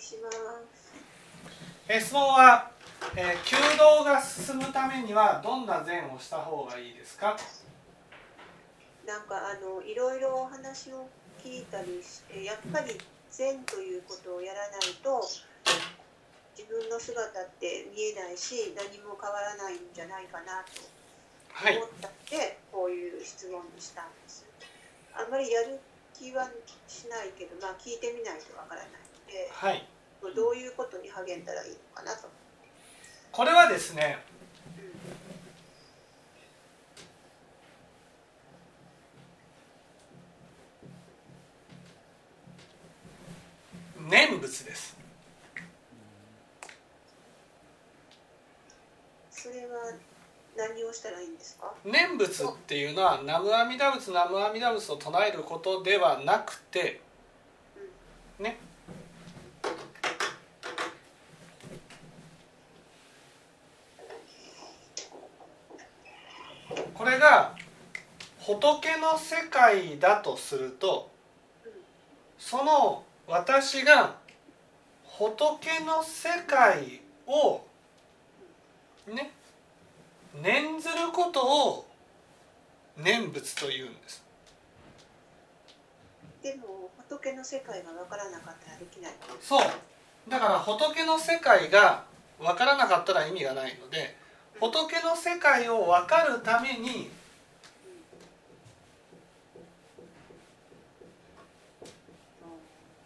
します。え質問は、えー、弓道が進むためにはどんな善をした方がいいですか？なんかあのいろいろお話を聞いたりしてやっぱり善ということをやらないと自分の姿って見えないし何も変わらないんじゃないかなとはい。思ったんで、こういう質問にしたんです。あんまりやる気はしないけどまあ聞いてみないとわからないのではい。どういうことに励んだらいいのかなと、これはですね念仏です。それは何をしたらいいんですか？念仏っていうのは南無阿弥陀仏南無阿弥陀仏を唱えることではなくてこれが仏の世界だとするとその私が仏の世界をね念ずることを念仏というんです。でも仏の世界がわからなかったらできない。そう。だから仏の世界が分からなかったら意味がないので仏の世界を分かるために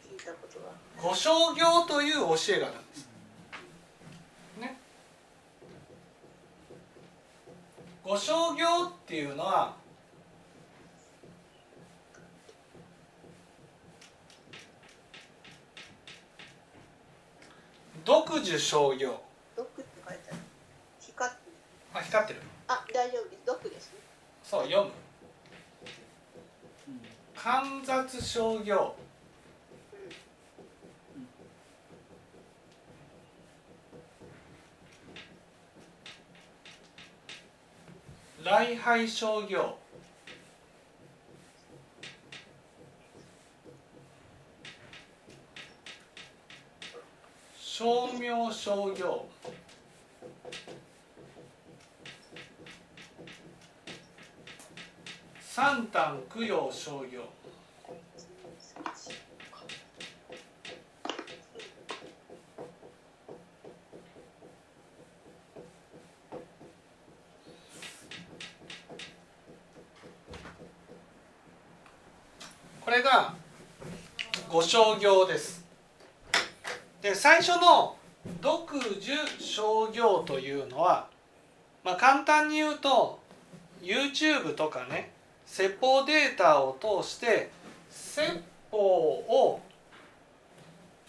聞いたこという教えがあるんです。ね。五正行っていうのは独樹正行毒って書いてある光ってあ光ってるあ大丈夫です。毒ですね。そう読む。観察正行礼拝商業。商名商業三旦供養商業。これが五商業です。で最初の独樹商業というのは、まあ、簡単に言うと YouTube とかね説法データを通して説法を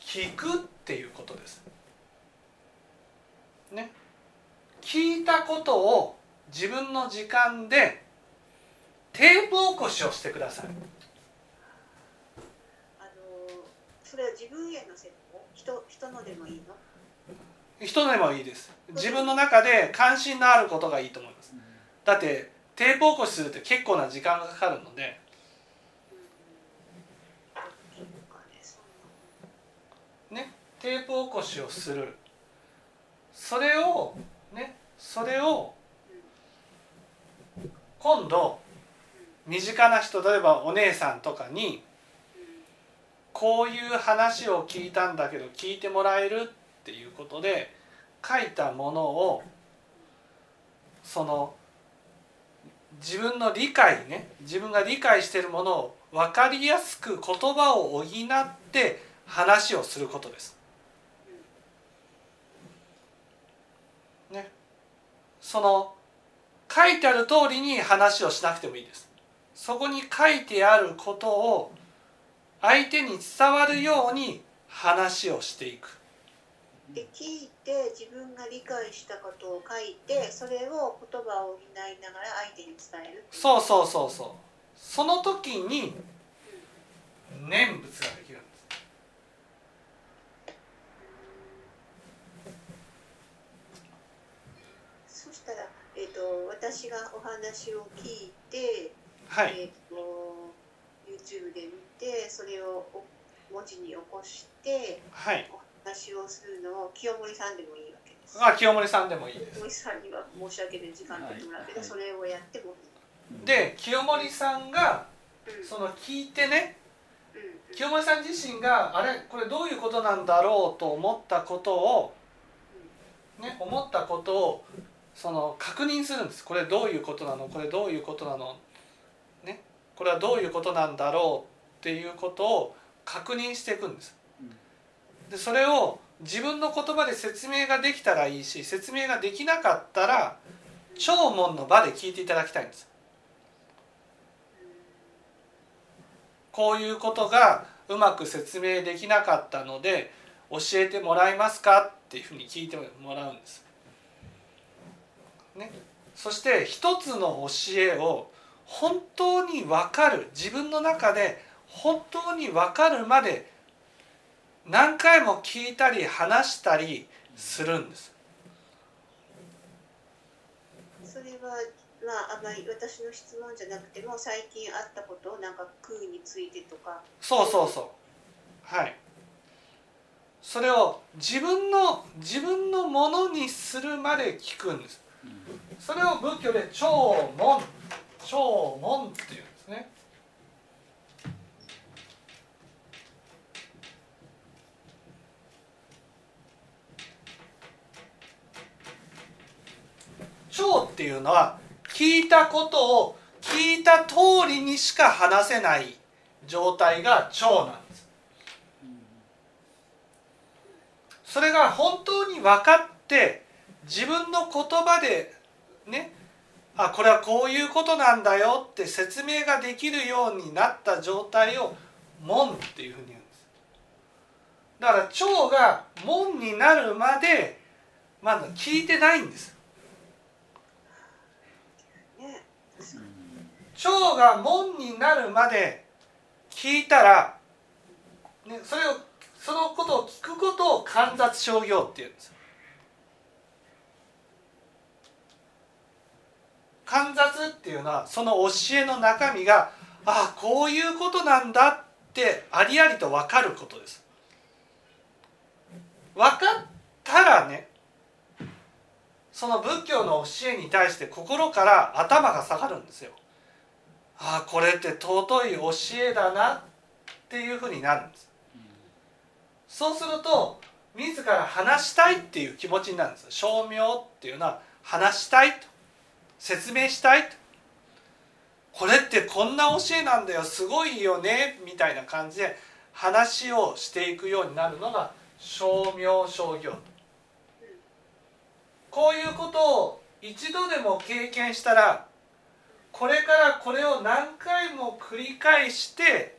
聞くっていうことです。ね。聞いたことを自分の時間でテープ起こしをしてください。あのそれは自分への説法？人人のでもいいの？人でもいいです。自分の中で関心のあることがいいと思います。だってテープ起こしするって結構な時間がかかるので。ねテープ起こしをする。それをねそれを今度身近な人例えばお姉さんとかにこういう話を聞いたんだけど聞いてもらえるっていうことで書いたものをその自分の理解ね自分が理解しているものを分かりやすく言葉を補って話をすることです。ね、その書いてある通りに話をしなくてもいいです。そこに書いてあることを相手に伝わるように話をしていく。で聞いて自分が理解したことを書いてそれを言葉を補いながら相手に伝えるそうそうそうそう。その時に念仏ができるんです。そしたら、えー、と私がお話を聞いて、はい。えー、と YouTube で見てそれをお文字に起こしてはい。話をするのを清盛さんでもいいわけです。あ清盛さんでもいいです。清盛さんには申し訳ない時間取ってもらうけど、はい。それをやってもで清盛さんがその聞いてねうん清盛さん自身があれこれどういうことなんだろうと思ったことをね思ったことをその確認するんです。これどういうことなの？これどういうことなの？ね。これはどういうことなんだろうっていうことを確認していくんですでそれを自分の言葉で説明ができたらいいし説明ができなかったら聴聞の場で聞いていただきたいんですこういうことがうまく説明できなかったので教えてもらえますかっていうふうに聞いてもらうんです。ね、そして一つの教えを本当に分かる自分の中で本当に分かるまで何回も聞いたり話したりするんです。それはまああまり私の質問じゃなくても最近あったことをなんか空についてとか。そうそうそう。はい。それを自分の自分のものにするまで聞くんです。それを仏教で聴聞聴聞っていうんですね聴っていうのは聞いたことを聞いた通りにしか話せない状態が聴なんです。それが本当に分かって自分の言葉でねあこれはこういうことなんだよって説明ができるようになった状態を門っていうふうに言うんです。だから腸が門になるまでまだ聞いてないんです。ね確かに腸が門になるまで聞いたら、ね、それをそのことを聞くことを観察商業っていうんです観察っていうのはその教えの中身がああこういうことなんだってありありと分かることです。分かったらねその仏教の教えに対して心から頭が下がるんですよ。ああこれって尊い教えだなっていうふうになるんです。そうすると自ら話したいっていう気持ちになるんです称名っていうのは話したいと。説明したいと。これってこんな教えなんだよ。すごいよね。みたいな感じで話をしていくようになるのが称名商業こういうことを一度でも経験したらこれからこれを何回も繰り返して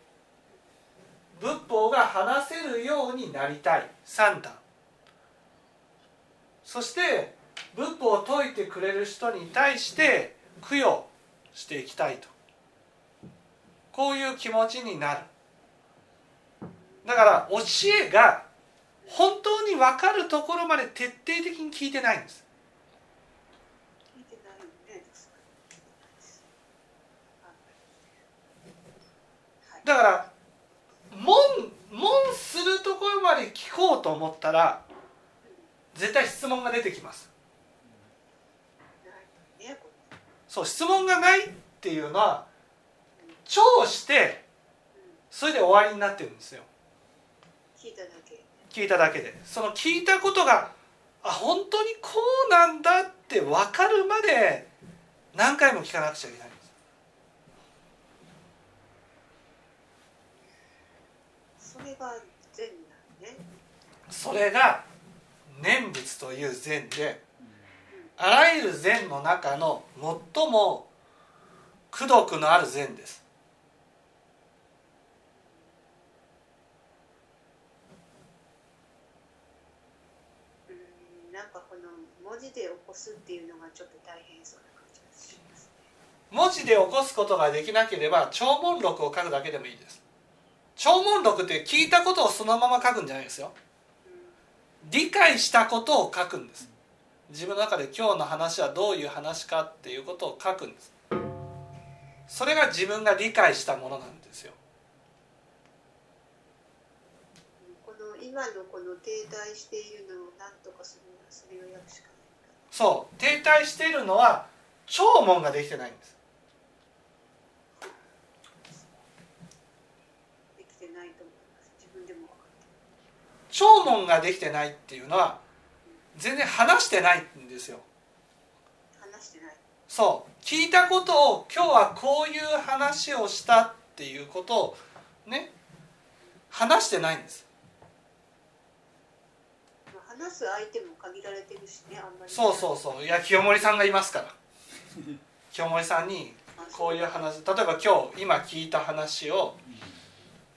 仏法が話せるようになりたい。三段。そして仏法を説いてくれる人に対して供養していきたいと。こういう気持ちになる。だから教えが本当に分かるところまで徹底的に聞いてないんです聞いてないよね確かにだから門門するところまで聞こうと思ったら絶対質問が出てきます。そう質問がないっていうのは聴してそれで終わりになってるんですよ。聞いただけ。聞いただけで。その聞いたことがあ本当にこうなんだって分かるまで何回も聞かなくちゃいけないんですそれが善なのね。それが念仏という禅であらゆる禅の中の最も功徳のある禅です。うんなんかこの文字で起こすっていうのがちょっと大変そうな感じがしますね。文字で起こすことができなければ聴聞録を書くだけでもいいです聴聞録って聞いたことをそのまま書くんじゃないですよ。理解したことを書くんです。自分の中で今日の話はどういう話かっていうことを書くんです。それが自分が理解したものなんですよ。この意今のこの停滞しているのを何とかするそれをやるしかないそう。停滞しているのは聴聞ができてないんですできてないと思います自分でも分かって聴聞ができてないっていうのは全然話してないんですよ。る話してない。そう。聞いたことを今日はこういう話をしたっていうことをね話してないんです。まあ話す相手も限られてるしねあんまり。そうそうそう。いや清盛さんがいますから。清盛さんにあこういう話例えば今日今聞いた話を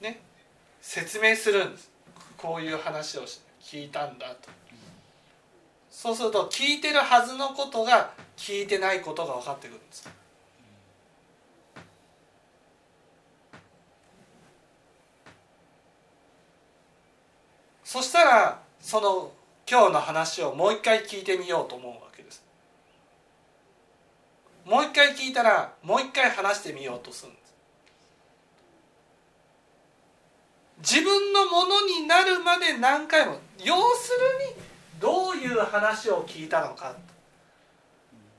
ね説明するんですこういう話を聞いたんだと。そうすると聞いてるはずのことが聞いてないことが分かってくるんです。そしたらその今日の話をもう一回聞いてみようと思うわけです。もう一回聞いたらもう一回話してみようとするんです自分のものになるまで何回も要するにどういう話を聞いたのか。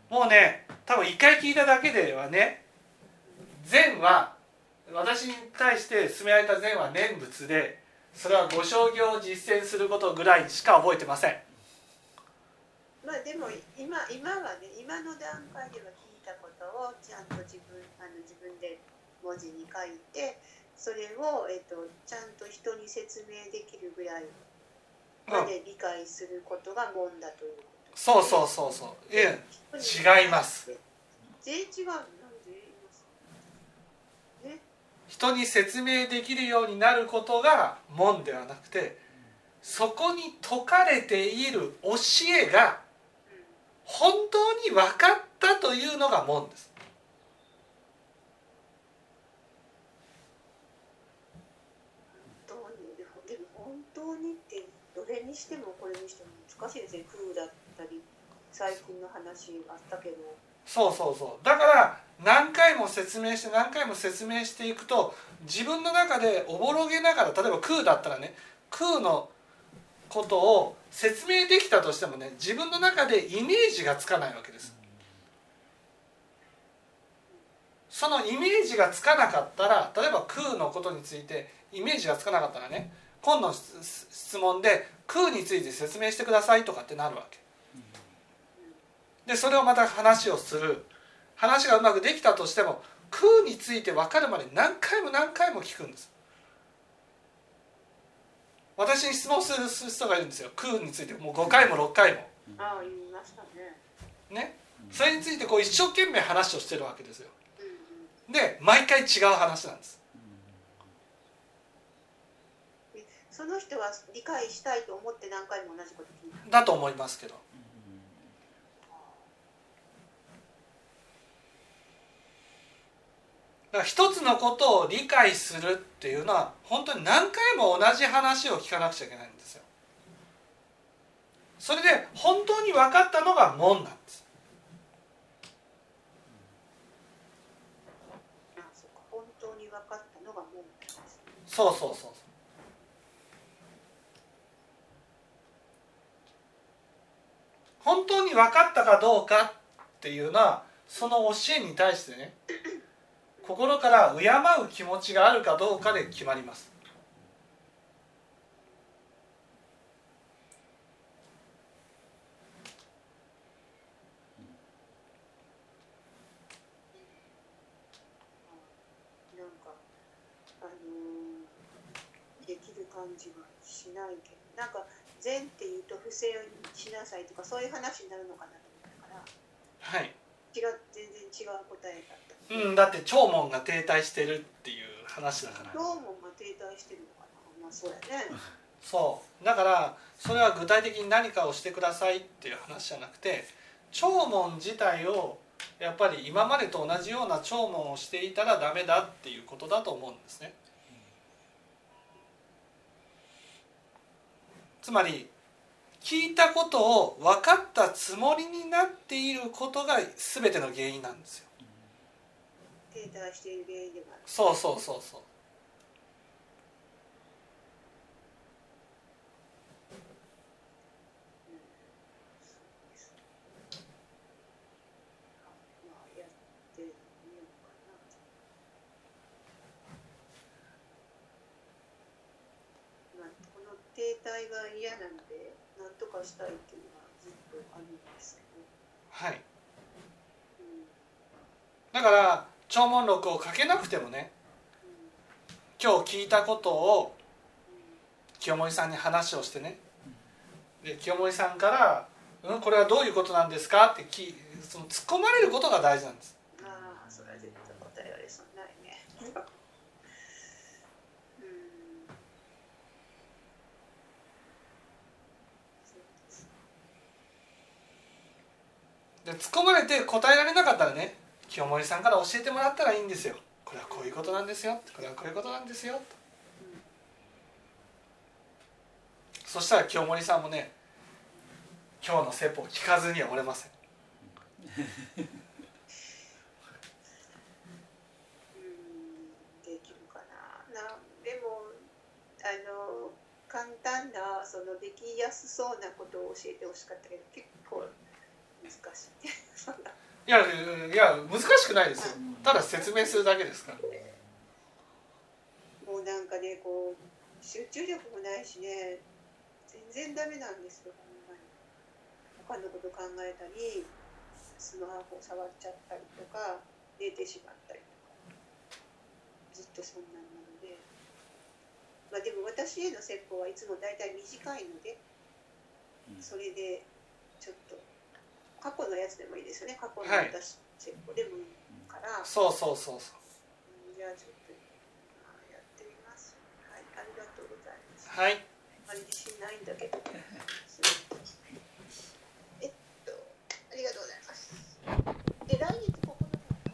もうね多分一回聞いただけではね善は私に対して勧められた善は念仏でそれはご商業を実践することぐらいしか覚えてません。まあでも今今はね今の段階では聞いたことをちゃんと自分あの自分で文字に書いてそれを、えっとちゃんと人に説明できるぐらいまで理解することが門だということ、そうそうそうそう。ええ違います。全然違うなんで言います？ね人に説明できるようになることが門ではなくてそこに説かれている教えがうん本当に分かったというのが門です本当にでもでも本当にってどれにしてもこれにしても難しいですね。空だったり最近の話あったけど。そうそうそう。だから何回も説明して何回も説明していくと自分の中でおぼろげながら例えば空だったらね空のことを説明できたとしてもね自分の中でイメージがつかないわけです。そのイメージがつかなかったら例えば空のことについてイメージがつかなかったらね今度の質質問で空について説明してくださいとかってなるわけ。でそれをまた話をする。話がうまくできたとしても空について分かるまで何回も何回も聞くんです。私に質問する人がいるんですよ。空についてもう5回も6回も。ああ言いましたね。ね。それについてこう一生懸命話をしてるわけですよ。で毎回違う話なんですその人は理解したいと思って何回も同じこと聞いた。だと思いますけど。だから一つのことを理解するっていうのは本当に何回も同じ話を聞かなくちゃいけないんですよ。それで本当に分かったのが門なんです。あそうか。本当に分かったのがもうそうそうそうそう本当に分かったかどうかっていうのはその教えに対してね心から敬う気持ちがあるかどうかで決まります。感じはしないけどなんか善っていうと不正にしなさいとかそういう話になるのかなと思ったからはい。違う全然違う答えだった。うんだって聴聞が停滞してるっていう話だから。どうもが停滞してるのかな。まあそうやね。そう。だからそれは具体的に何かをしてくださいっていう話じゃなくて聴聞自体をやっぱり今までと同じような聴聞をしていたらダメだっていうことだと思うんですね。つまり聞いたことを分かったつもりになっていることが全ての原因なんですよ。停滞している原因でもあるそうそうそうそう。停滞が嫌なのでなんとかしたいっていうのはずっとあるんですけど、はい。うん。だから聴聞録を書けなくてもね今日聞いたことを清盛さんに話をしてね。で清盛さんから「うんこれはどういうことなんですか?」ってきその突っ込まれることが大事なんです。うん、ああそれは絶対答えられそうにないね。うんそうですで突っ込まれて答えられなかったらね清盛さんから教えてもらったらいいんですよ。これはこういうことなんですよ。これはこういうことなんですよ。とそしたら清盛さんもね今日の説法を聞かずにはおれませんできるかな。なでもあの簡単なそのできやすそうなことを教えてほしかったけど結構しい。いやいや難しくないですよ。ただ説明するだけですから。もうなんかねこう集中力もないしね全然ダメなんですよほんまに。他のこと考えたりスマホ触っちゃったりとか寝てしまったりとか。ずっとそんなんなので。まあでも私への説法はいつも大体短いのでそれでちょっと過去のやつでもいいですよね。過去の私、チェコでもいいから。そうそうそうそう、じゃあちょっとやってみます。はい。ありがとうございます。はい。あまり自信ないんだけど。えっとありがとうございます。で来